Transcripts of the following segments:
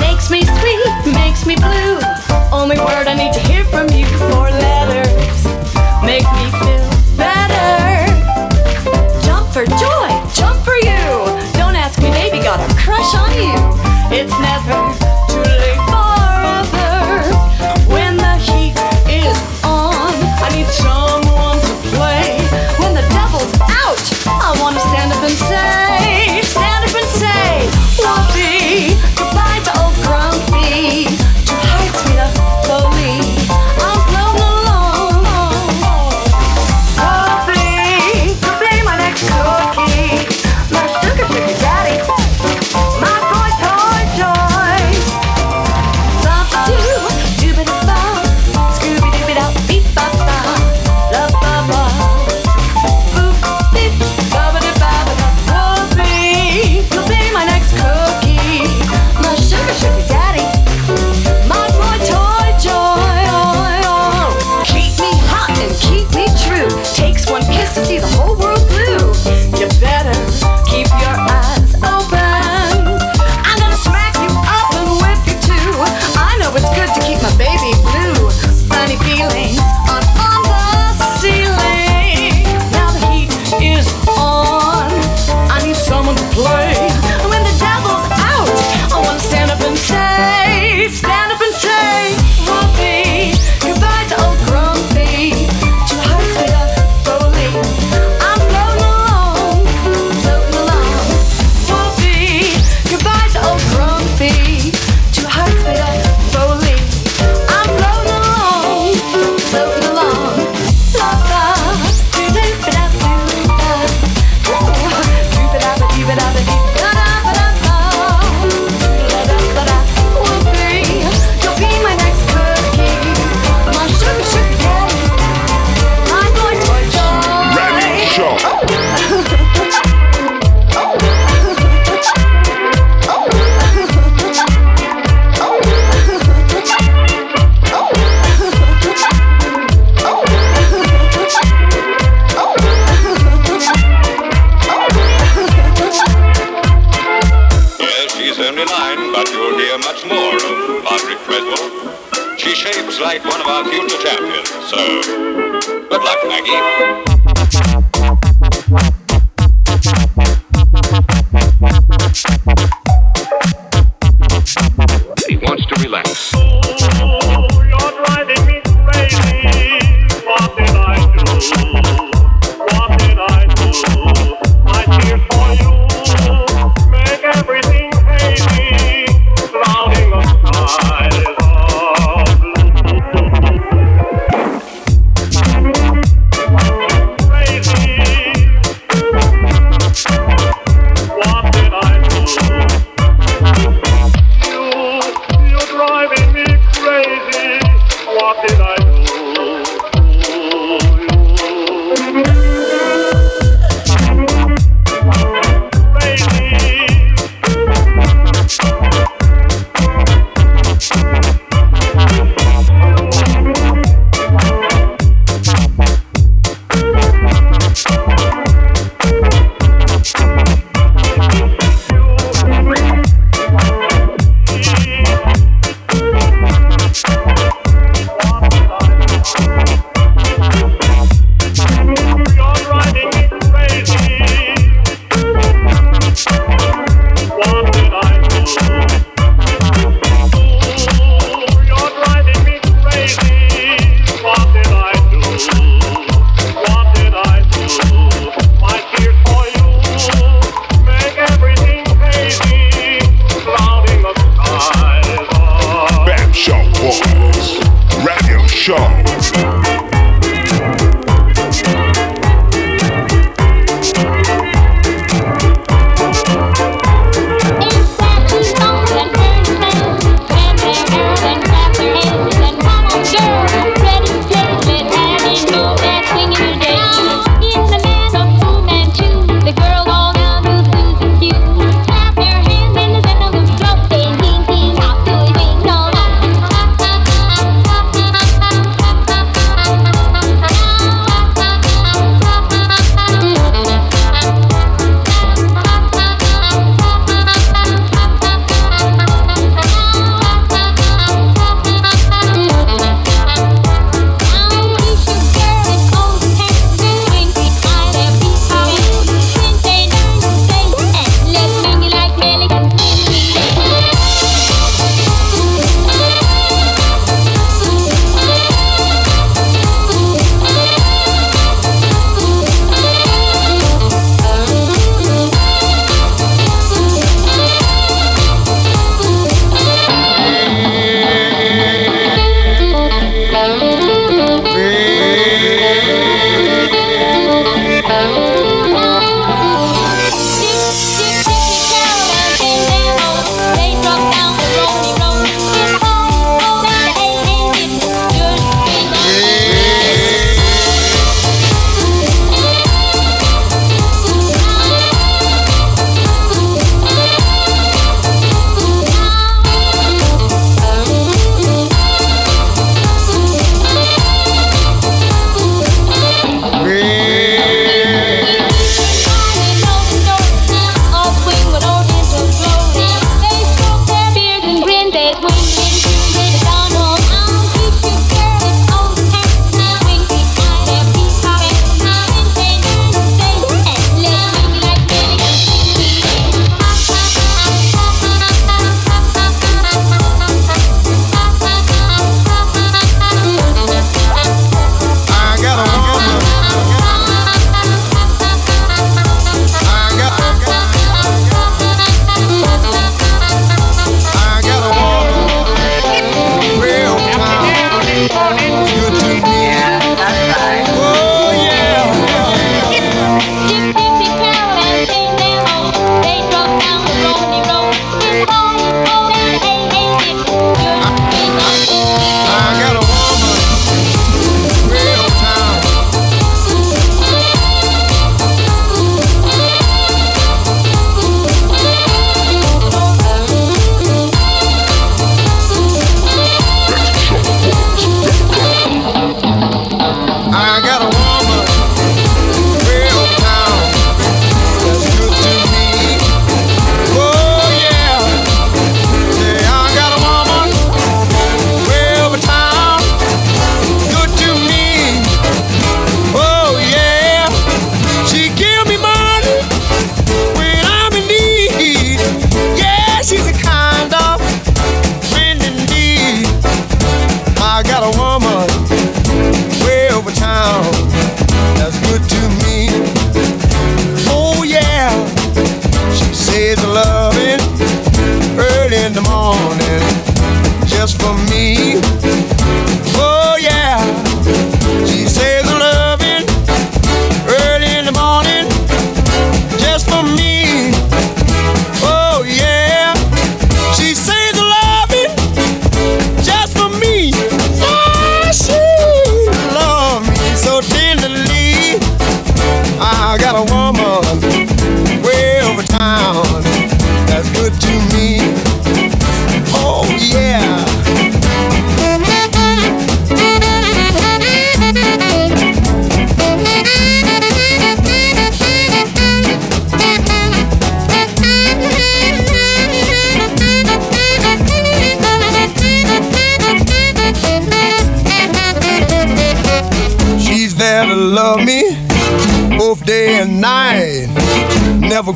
Makes me sweet, makes me blue. Only word I need to hear from you, four letters. Make me feel better. Jump for joy, jump for you. Don't ask me, baby, got a crush on you. It's never too late.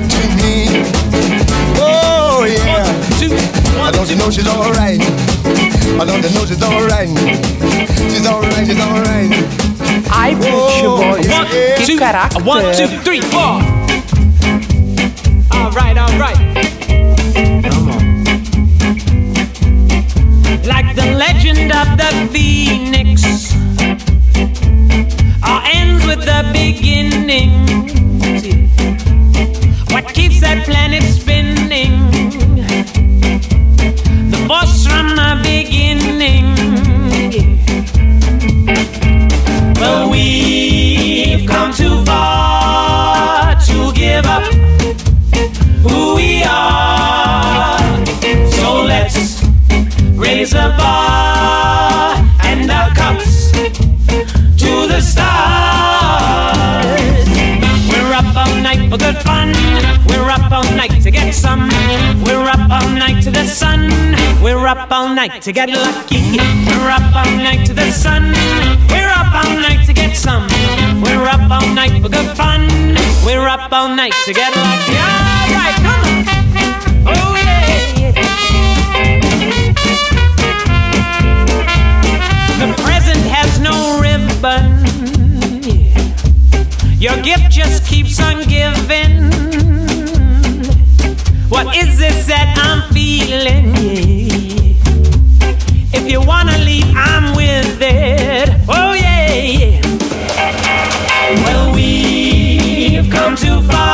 Good to me. Oh yeah. I don't you know she's alright. I don't you know she's alright. She's alright, she's alright. Ai, Boys, oh, One, two, one, two, three, four. All right, all right. Come on. Like the legend of the phoenix, all ends with the beginning. Planet spinning? The force from the beginning. Well, we've come too far to give up who we are. So let's raise a to get some. We're up all night to the sun. We're up all night to get lucky. We're up all night to the sun. We're up all night to get some. We're up all night for good fun. We're up all night to get lucky. All right, come on. Oh yeah. The present has no ribbon. Your gift just keeps on giving. What is this that I'm feeling? If you wanna leave, I'm with it. Oh yeah. Well, we've come too far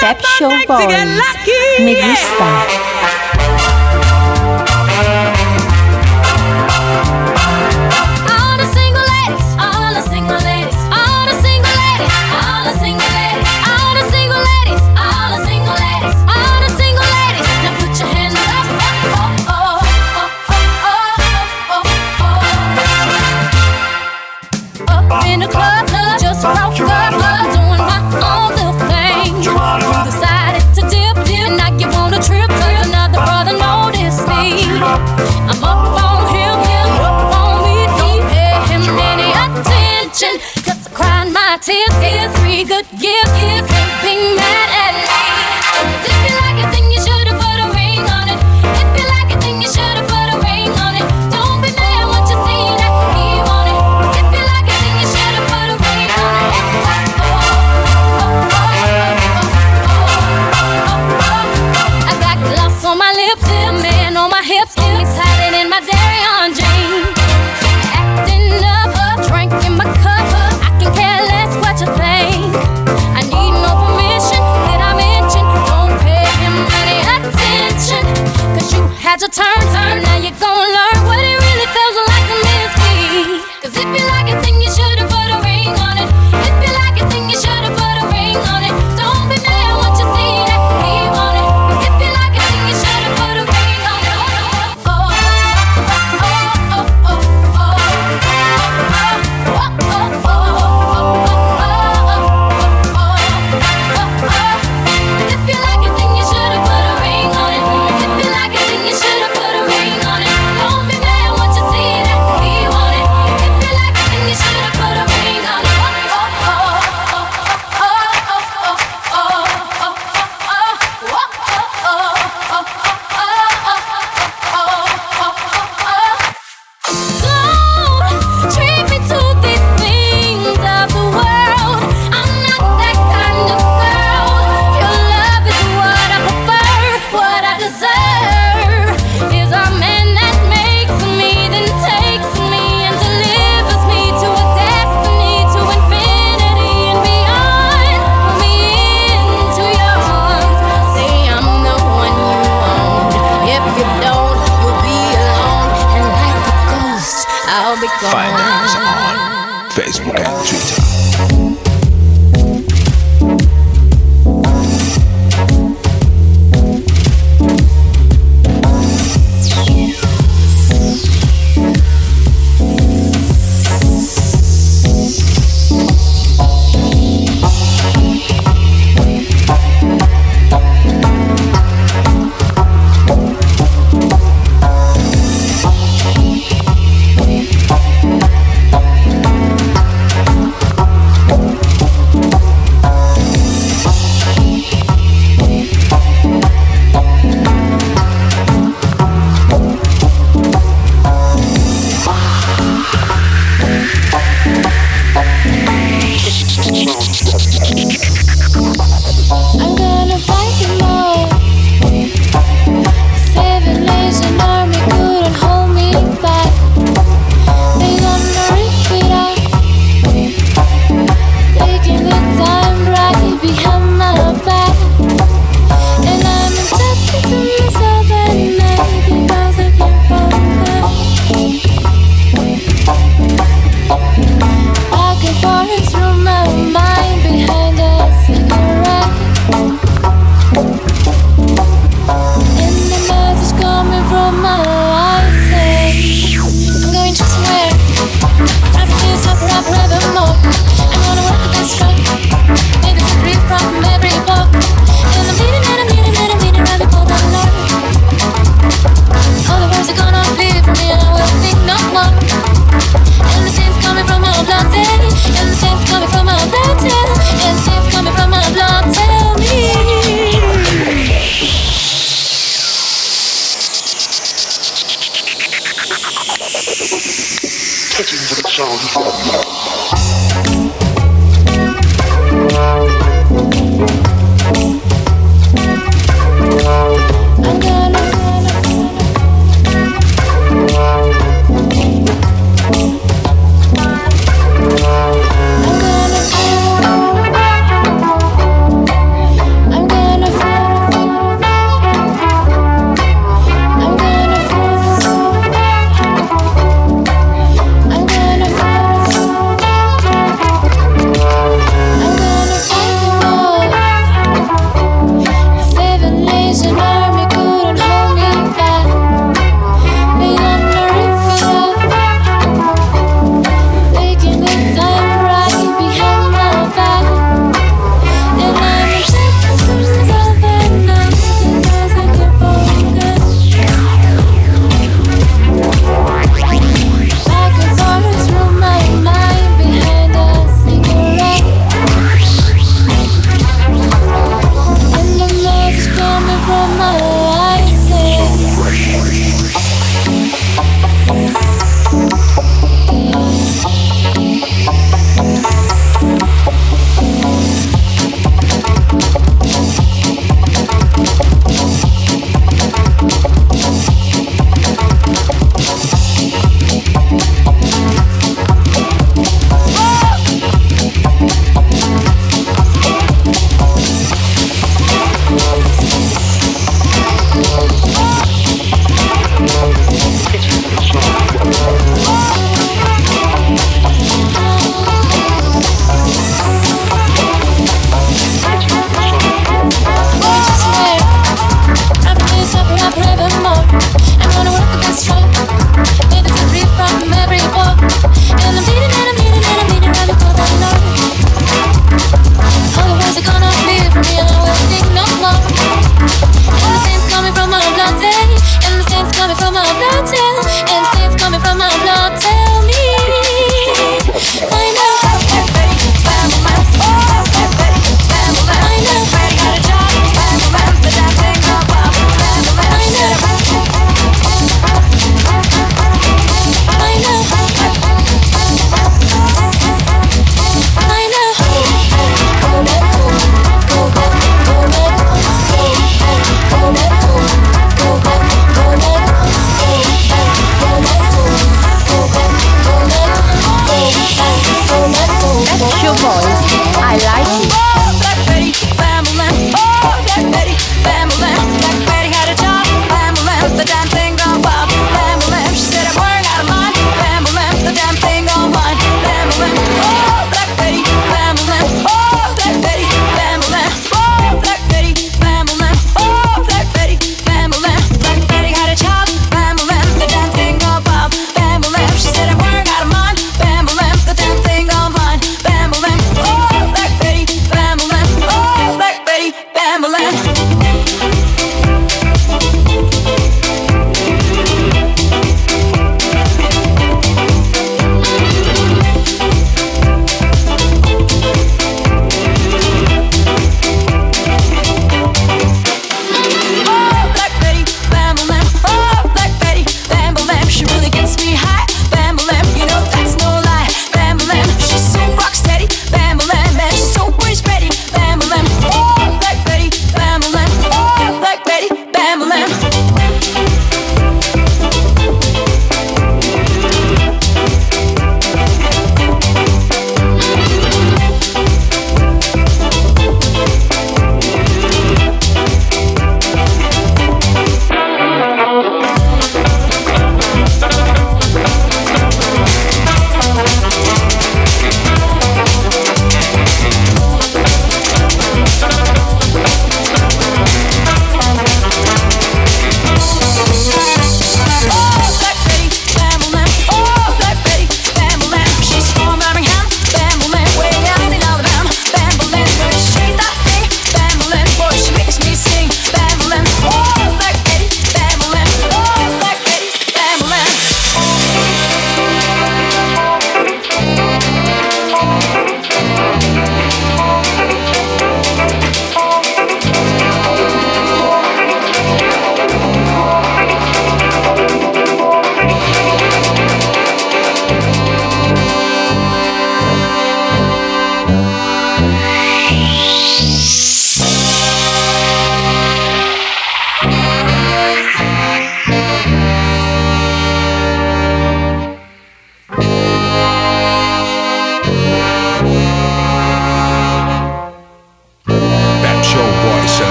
Pep Show Boys. Me gusta. My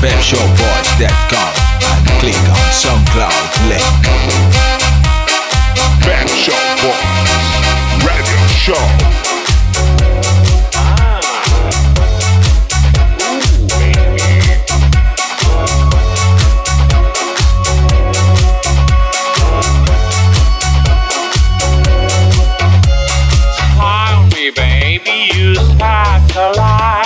PepShowBoys.com and click on SoundCloud link. Pep Show Boys Radio Show. baby, you sparkle light.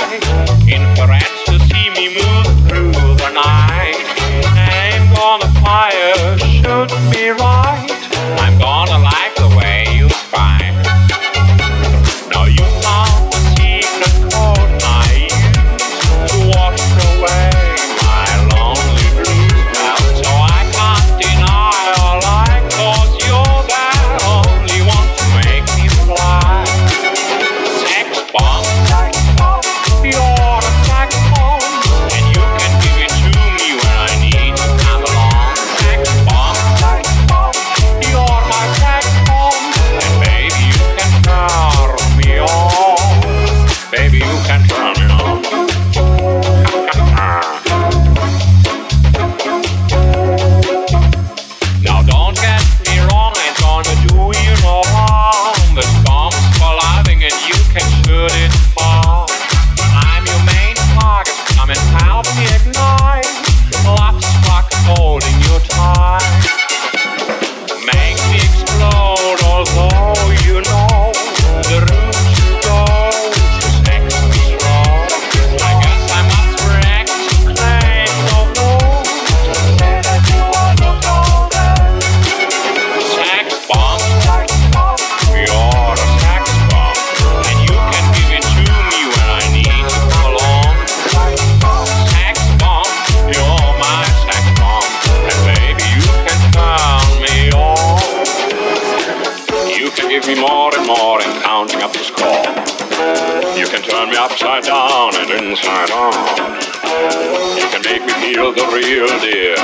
feel the real deal.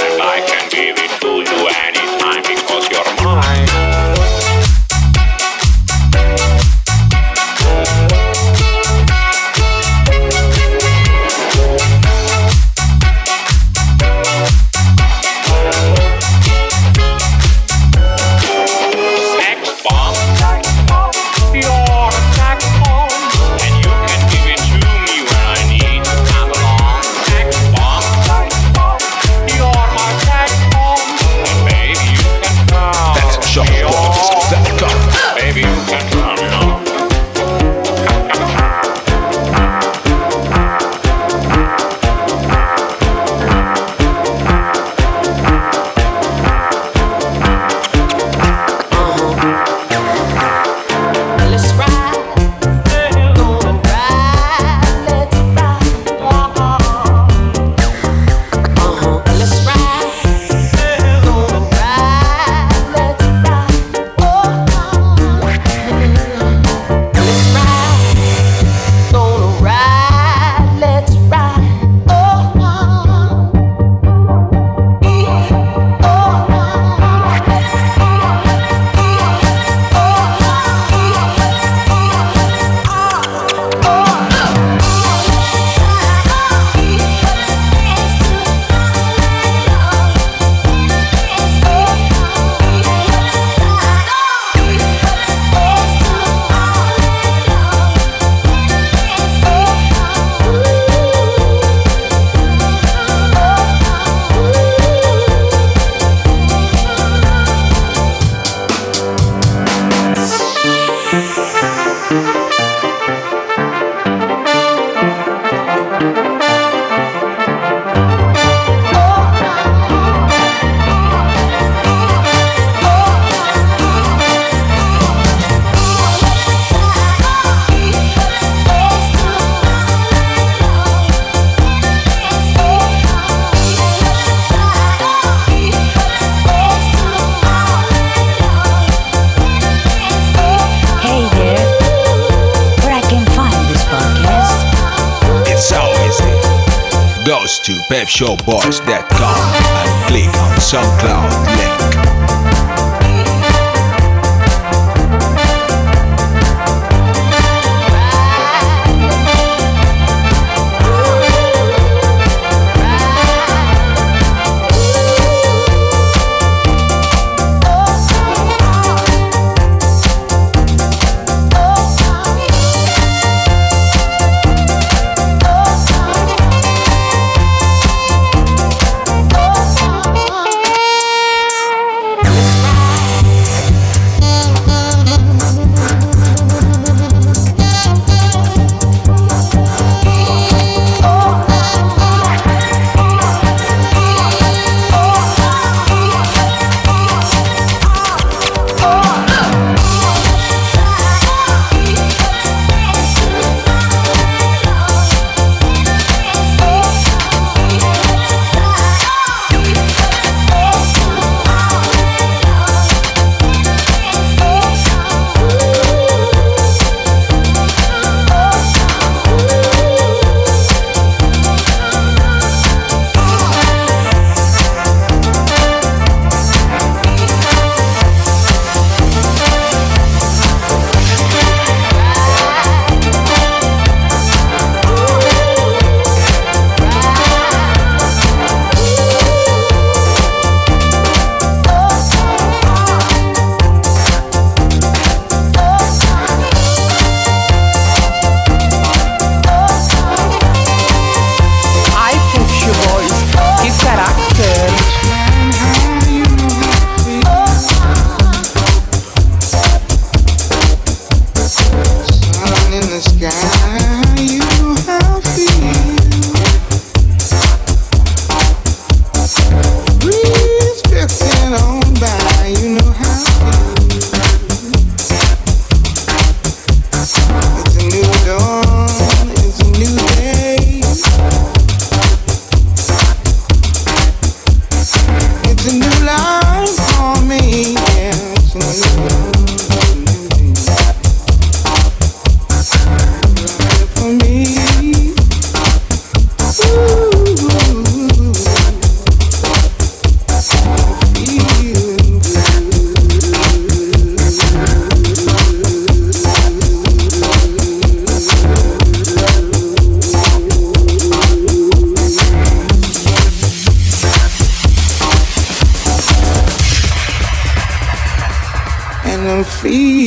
And I can give it to you anytime. Show boys that come and click on SoundCloud. And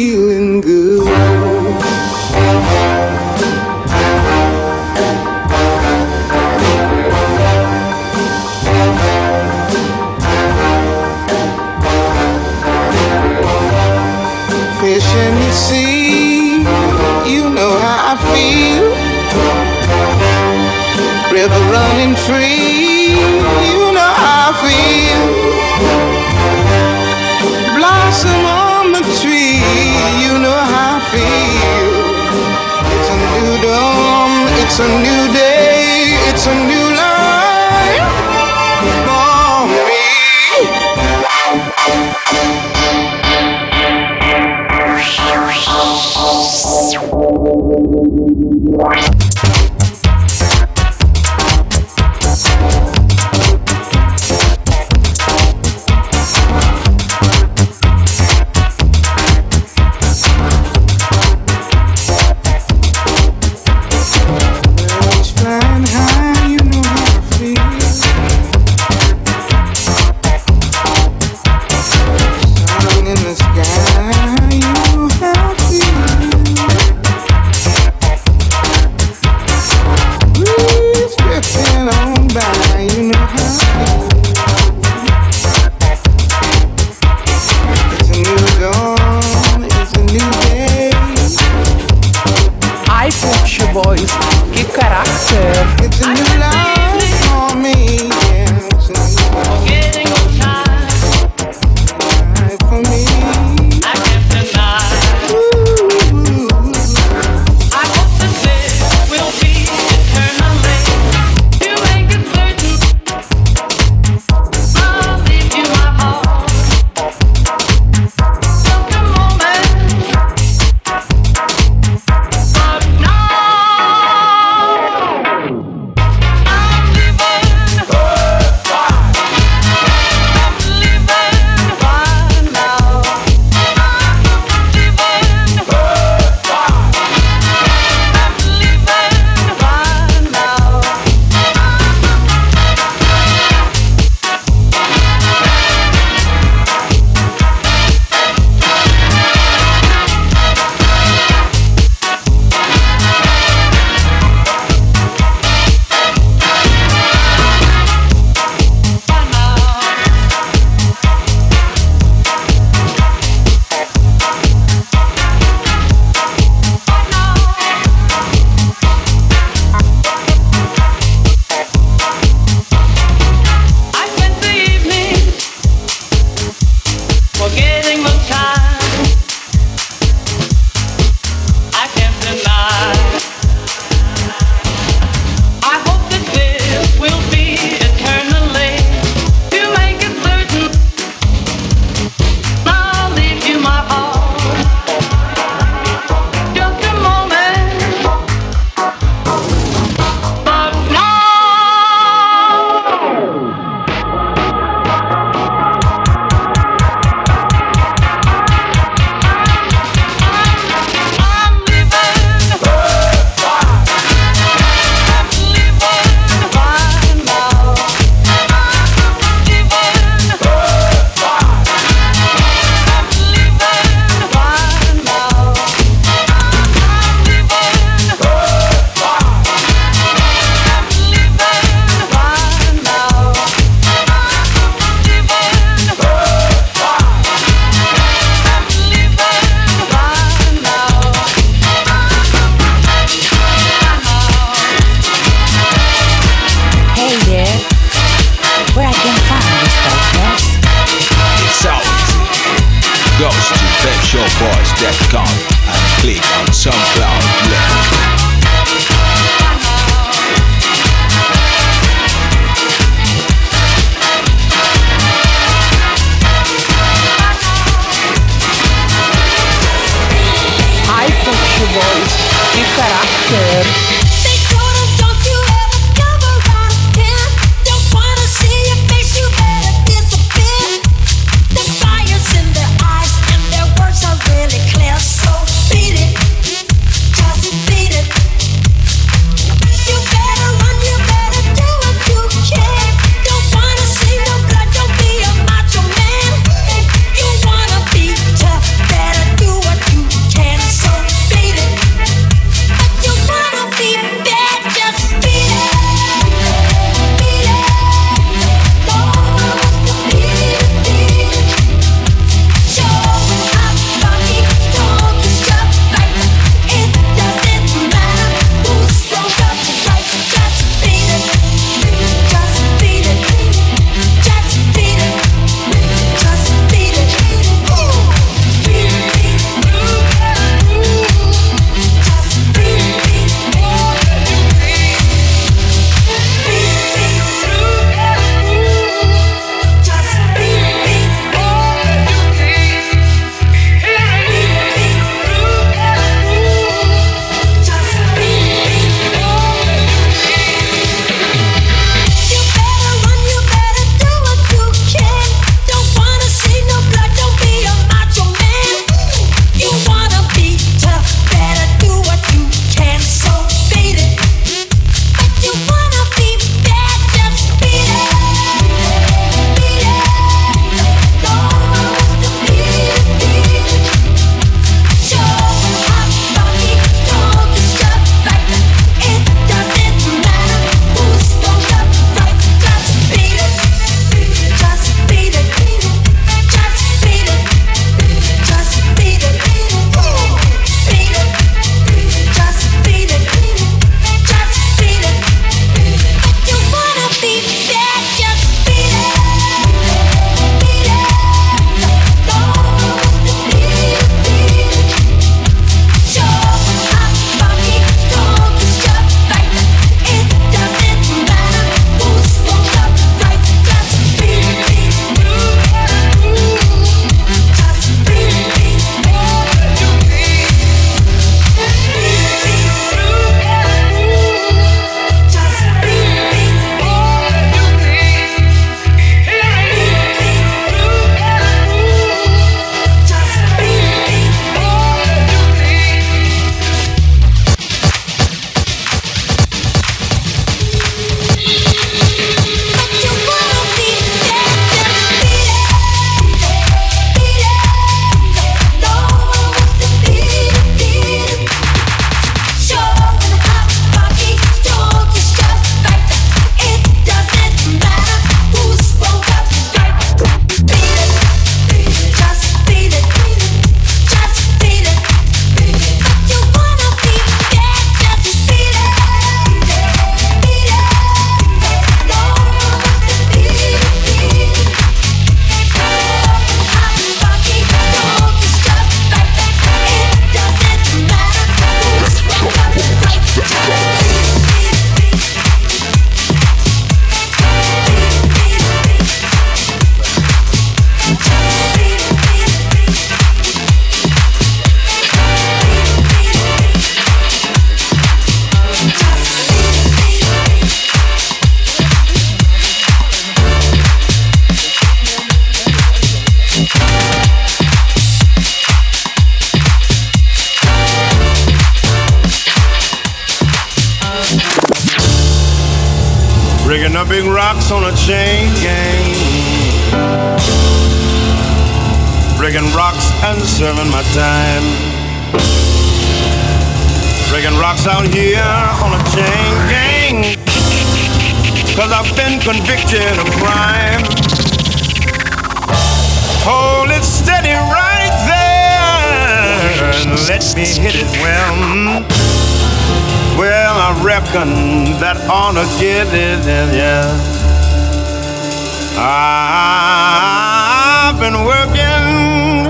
been working,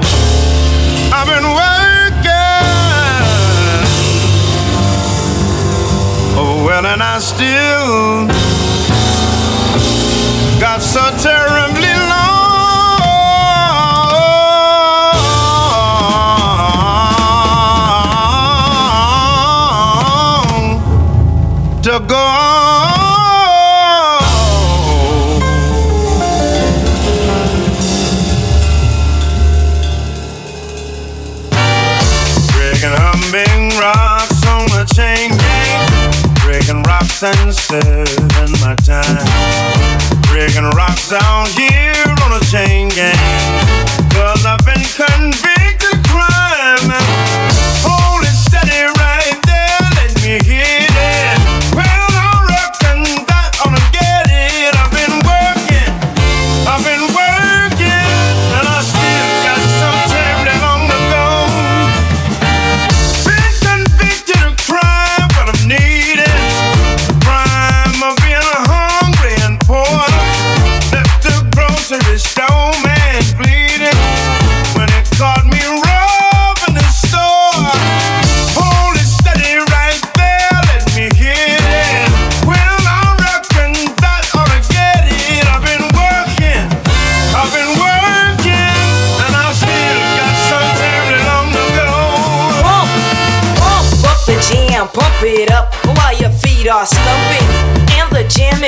I've been working. Oh, well, and I still. sound. Yeah.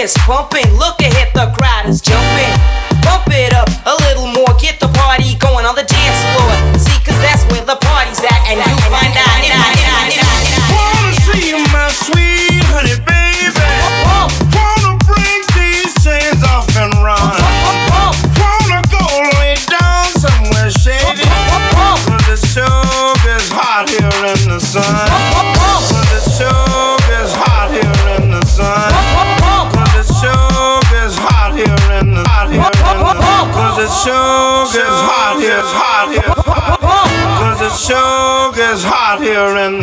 is pumping. Look ahead, the crowd is jumping. Pump it up. here and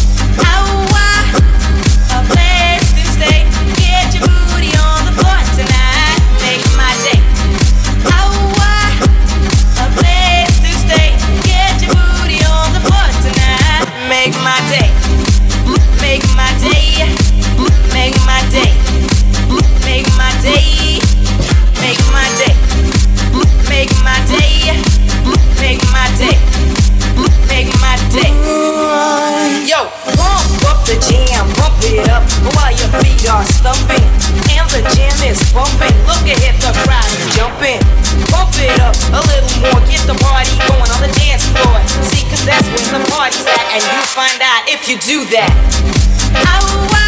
make my day. Make my day. Make my day. Make my day. Make my day. Make my day. Make my day. Make my day. Yo, one. Bump the jam, bump it up while your feet are. And the jam is bumping. Look ahead, the crowd is jumping. Bump it up a little more. Get the party going on the dance floor. That's where the party's at. And you find out if you do that. Oh,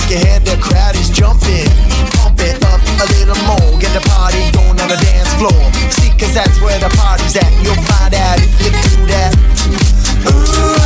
once you hear the crowd is jumping, pump it up a little more. Get the party going on the dance floor. See, cause that's where the party's at. You'll find out if you do that. Ooh.